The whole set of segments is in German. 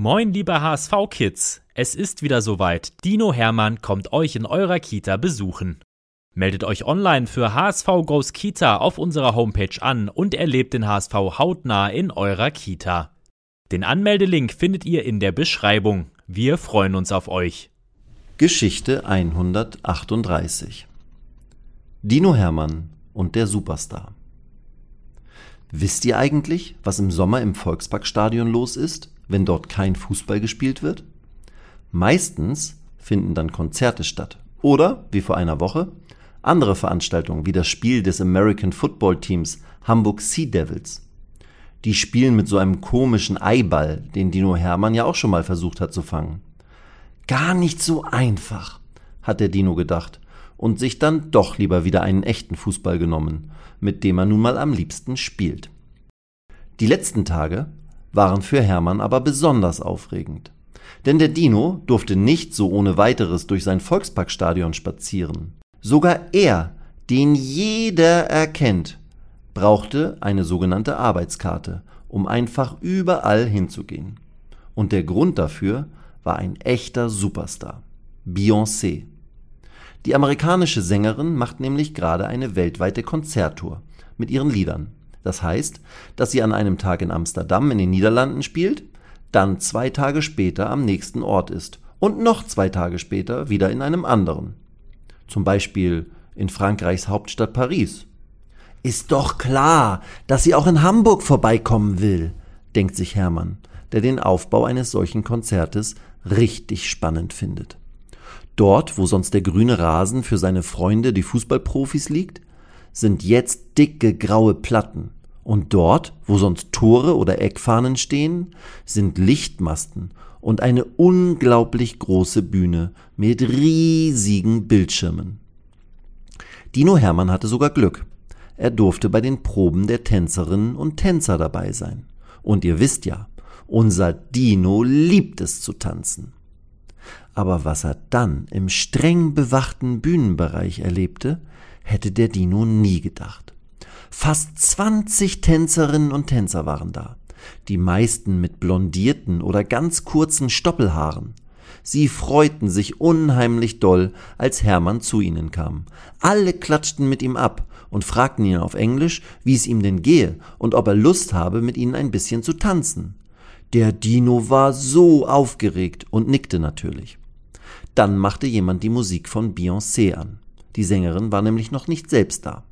Moin, liebe HSV-Kids! Es ist wieder soweit. Dino Hermann kommt euch in eurer Kita besuchen. Meldet euch online für HSV Goes Kita auf unserer Homepage an und erlebt den HSV hautnah in eurer Kita. Den Anmeldelink findet ihr in der Beschreibung. Wir freuen uns auf euch. Geschichte 138 Dino Hermann und der Superstar Wisst ihr eigentlich, was im Sommer im Volksparkstadion los ist, wenn dort kein Fußball gespielt wird? Meistens finden dann Konzerte statt. Oder, wie vor einer Woche, andere Veranstaltungen wie das Spiel des American Football Teams Hamburg Sea Devils. Die spielen mit so einem komischen Eiball, den Dino Hermann ja auch schon mal versucht hat zu fangen. Gar nicht so einfach, hat der Dino gedacht und sich dann doch lieber wieder einen echten Fußball genommen mit dem er nun mal am liebsten spielt. Die letzten Tage waren für Hermann aber besonders aufregend. Denn der Dino durfte nicht so ohne weiteres durch sein Volksparkstadion spazieren. Sogar er, den jeder erkennt, brauchte eine sogenannte Arbeitskarte, um einfach überall hinzugehen. Und der Grund dafür war ein echter Superstar. Beyoncé. Die amerikanische Sängerin macht nämlich gerade eine weltweite Konzerttour mit ihren Liedern. Das heißt, dass sie an einem Tag in Amsterdam in den Niederlanden spielt, dann zwei Tage später am nächsten Ort ist und noch zwei Tage später wieder in einem anderen. Zum Beispiel in Frankreichs Hauptstadt Paris. Ist doch klar, dass sie auch in Hamburg vorbeikommen will, denkt sich Hermann, der den Aufbau eines solchen Konzertes richtig spannend findet. Dort, wo sonst der grüne Rasen für seine Freunde, die Fußballprofis, liegt, sind jetzt dicke graue Platten. Und dort, wo sonst Tore oder Eckfahnen stehen, sind Lichtmasten und eine unglaublich große Bühne mit riesigen Bildschirmen. Dino Hermann hatte sogar Glück. Er durfte bei den Proben der Tänzerinnen und Tänzer dabei sein. Und ihr wisst ja, unser Dino liebt es zu tanzen. Aber was er dann im streng bewachten Bühnenbereich erlebte, hätte der Dino nie gedacht. Fast 20 Tänzerinnen und Tänzer waren da, die meisten mit blondierten oder ganz kurzen Stoppelhaaren. Sie freuten sich unheimlich doll, als Hermann zu ihnen kam. Alle klatschten mit ihm ab und fragten ihn auf Englisch, wie es ihm denn gehe und ob er Lust habe, mit ihnen ein bisschen zu tanzen. Der Dino war so aufgeregt und nickte natürlich. Dann machte jemand die Musik von Beyoncé an. Die Sängerin war nämlich noch nicht selbst da.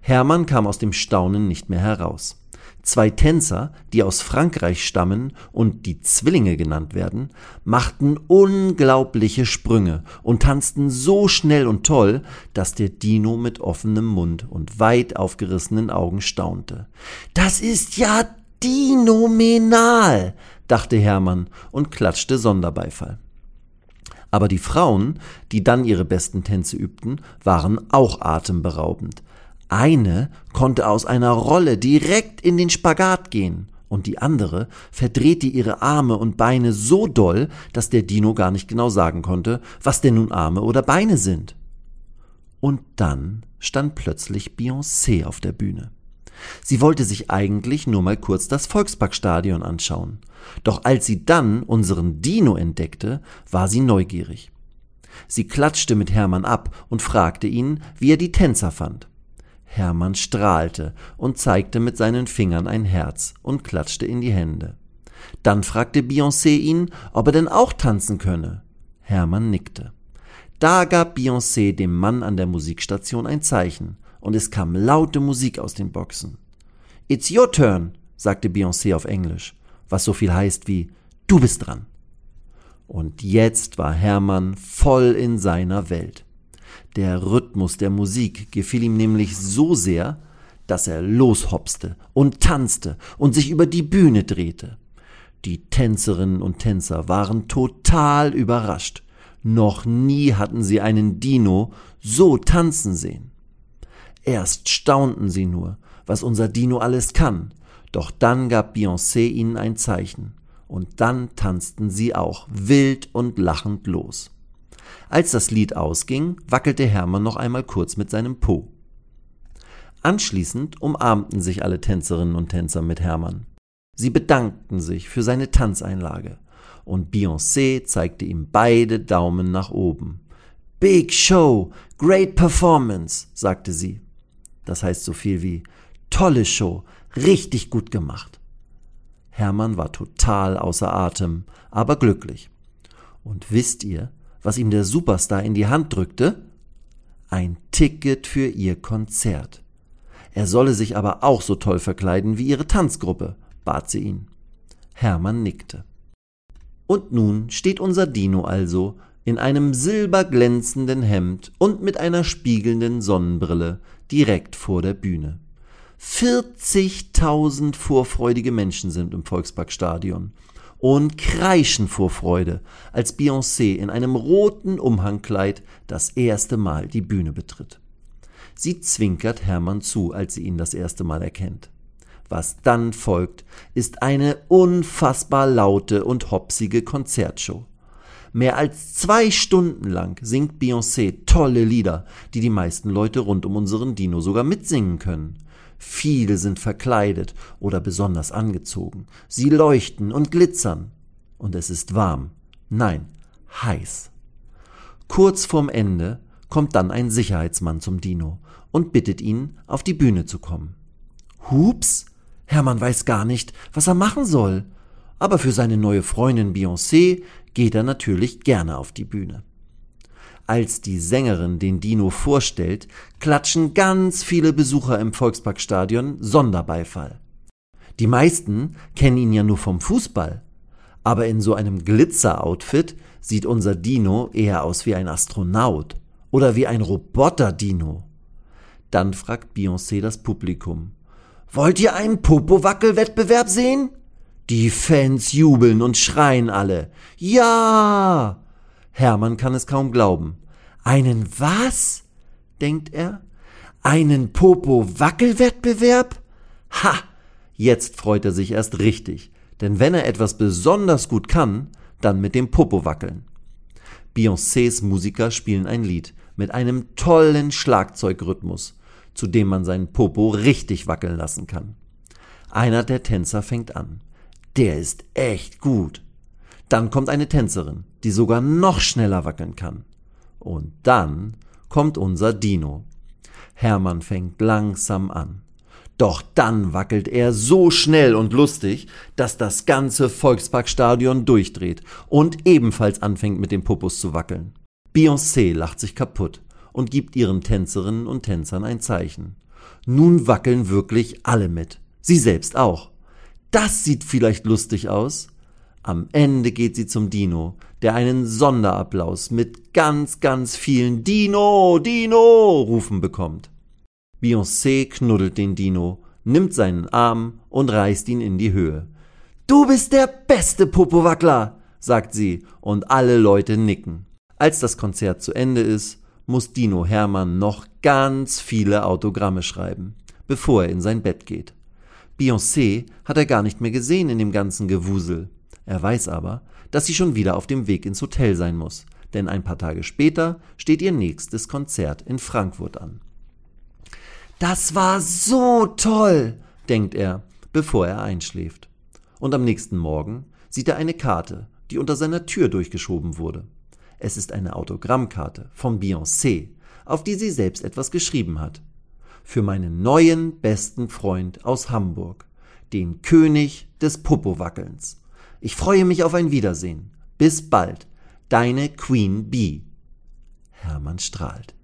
Hermann kam aus dem Staunen nicht mehr heraus. Zwei Tänzer, die aus Frankreich stammen und die Zwillinge genannt werden, machten unglaubliche Sprünge und tanzten so schnell und toll, dass der Dino mit offenem Mund und weit aufgerissenen Augen staunte. Das ist ja dinomenal, dachte Hermann und klatschte Sonderbeifall. Aber die Frauen, die dann ihre besten Tänze übten, waren auch atemberaubend. Eine konnte aus einer Rolle direkt in den Spagat gehen und die andere verdrehte ihre Arme und Beine so doll, dass der Dino gar nicht genau sagen konnte, was denn nun Arme oder Beine sind. Und dann stand plötzlich Beyoncé auf der Bühne. Sie wollte sich eigentlich nur mal kurz das Volksparkstadion anschauen. Doch als sie dann unseren Dino entdeckte, war sie neugierig. Sie klatschte mit Hermann ab und fragte ihn, wie er die Tänzer fand. Hermann strahlte und zeigte mit seinen Fingern ein Herz und klatschte in die Hände. Dann fragte Beyoncé ihn, ob er denn auch tanzen könne. Hermann nickte. Da gab Beyoncé dem Mann an der Musikstation ein Zeichen, und es kam laute Musik aus den Boxen. It's your turn, sagte Beyoncé auf Englisch, was so viel heißt wie Du bist dran. Und jetzt war Hermann voll in seiner Welt. Der Rhythmus der Musik gefiel ihm nämlich so sehr, dass er loshopste und tanzte und sich über die Bühne drehte. Die Tänzerinnen und Tänzer waren total überrascht. Noch nie hatten sie einen Dino so tanzen sehen. Erst staunten sie nur, was unser Dino alles kann, doch dann gab Beyoncé ihnen ein Zeichen, und dann tanzten sie auch wild und lachend los. Als das Lied ausging, wackelte Hermann noch einmal kurz mit seinem Po. Anschließend umarmten sich alle Tänzerinnen und Tänzer mit Hermann. Sie bedankten sich für seine Tanzeinlage, und Beyoncé zeigte ihm beide Daumen nach oben. Big Show, great performance, sagte sie. Das heißt so viel wie tolle Show, richtig gut gemacht. Hermann war total außer Atem, aber glücklich. Und wisst ihr, was ihm der Superstar in die Hand drückte? Ein Ticket für ihr Konzert. Er solle sich aber auch so toll verkleiden wie ihre Tanzgruppe, bat sie ihn. Hermann nickte. Und nun steht unser Dino also in einem silberglänzenden Hemd und mit einer spiegelnden Sonnenbrille direkt vor der Bühne. 40.000 vorfreudige Menschen sind im Volksparkstadion und kreischen vor Freude, als Beyoncé in einem roten Umhangkleid das erste Mal die Bühne betritt. Sie zwinkert Hermann zu, als sie ihn das erste Mal erkennt. Was dann folgt, ist eine unfassbar laute und hopsige Konzertshow. Mehr als zwei Stunden lang singt Beyoncé tolle Lieder, die die meisten Leute rund um unseren Dino sogar mitsingen können. Viele sind verkleidet oder besonders angezogen. Sie leuchten und glitzern. Und es ist warm. Nein, heiß. Kurz vorm Ende kommt dann ein Sicherheitsmann zum Dino und bittet ihn, auf die Bühne zu kommen. Hups, Hermann weiß gar nicht, was er machen soll. Aber für seine neue Freundin Beyoncé geht er natürlich gerne auf die Bühne. Als die Sängerin den Dino vorstellt, klatschen ganz viele Besucher im Volksparkstadion Sonderbeifall. Die meisten kennen ihn ja nur vom Fußball. Aber in so einem Glitzer-Outfit sieht unser Dino eher aus wie ein Astronaut oder wie ein Roboter-Dino. Dann fragt Beyoncé das Publikum. Wollt ihr einen Popo-Wackel-Wettbewerb sehen? Die Fans jubeln und schreien alle. Ja! Hermann kann es kaum glauben. Einen was? denkt er. Einen Popo-Wackel-Wettbewerb? Ha! Jetzt freut er sich erst richtig. Denn wenn er etwas besonders gut kann, dann mit dem Popo wackeln. Beyoncés Musiker spielen ein Lied mit einem tollen Schlagzeugrhythmus zu dem man seinen Popo richtig wackeln lassen kann. Einer der Tänzer fängt an. Der ist echt gut. Dann kommt eine Tänzerin, die sogar noch schneller wackeln kann. Und dann kommt unser Dino. Hermann fängt langsam an. Doch dann wackelt er so schnell und lustig, dass das ganze Volksparkstadion durchdreht und ebenfalls anfängt mit dem Popos zu wackeln. Beyoncé lacht sich kaputt und gibt ihren Tänzerinnen und Tänzern ein Zeichen. Nun wackeln wirklich alle mit. Sie selbst auch. Das sieht vielleicht lustig aus. Am Ende geht sie zum Dino, der einen Sonderapplaus mit ganz, ganz vielen Dino, Dino Rufen bekommt. Beyoncé knuddelt den Dino, nimmt seinen Arm und reißt ihn in die Höhe. Du bist der beste Popowackler, sagt sie, und alle Leute nicken. Als das Konzert zu Ende ist, muss Dino Hermann noch ganz viele Autogramme schreiben, bevor er in sein Bett geht. Beyoncé hat er gar nicht mehr gesehen in dem ganzen Gewusel. Er weiß aber, dass sie schon wieder auf dem Weg ins Hotel sein muss, denn ein paar Tage später steht ihr nächstes Konzert in Frankfurt an. Das war so toll, denkt er, bevor er einschläft. Und am nächsten Morgen sieht er eine Karte, die unter seiner Tür durchgeschoben wurde. Es ist eine Autogrammkarte von Beyoncé, auf die sie selbst etwas geschrieben hat. Für meinen neuen besten Freund aus Hamburg, den König des Popowackelns. Ich freue mich auf ein Wiedersehen. Bis bald. Deine Queen Bee. Hermann strahlt.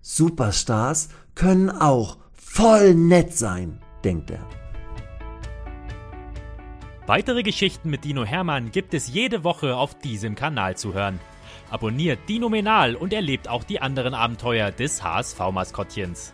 Superstars können auch voll nett sein, denkt er. Weitere Geschichten mit Dino Hermann gibt es jede Woche auf diesem Kanal zu hören. Abonniert Dinominal und erlebt auch die anderen Abenteuer des HSV-Maskottchens.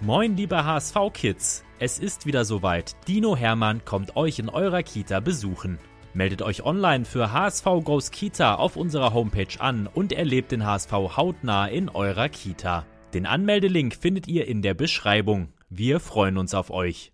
Moin, liebe HSV-Kids! Es ist wieder soweit. Dino Hermann kommt euch in eurer Kita besuchen. Meldet euch online für HSV Goes Kita auf unserer Homepage an und erlebt den HSV hautnah in eurer Kita. Den Anmeldelink findet ihr in der Beschreibung. Wir freuen uns auf euch.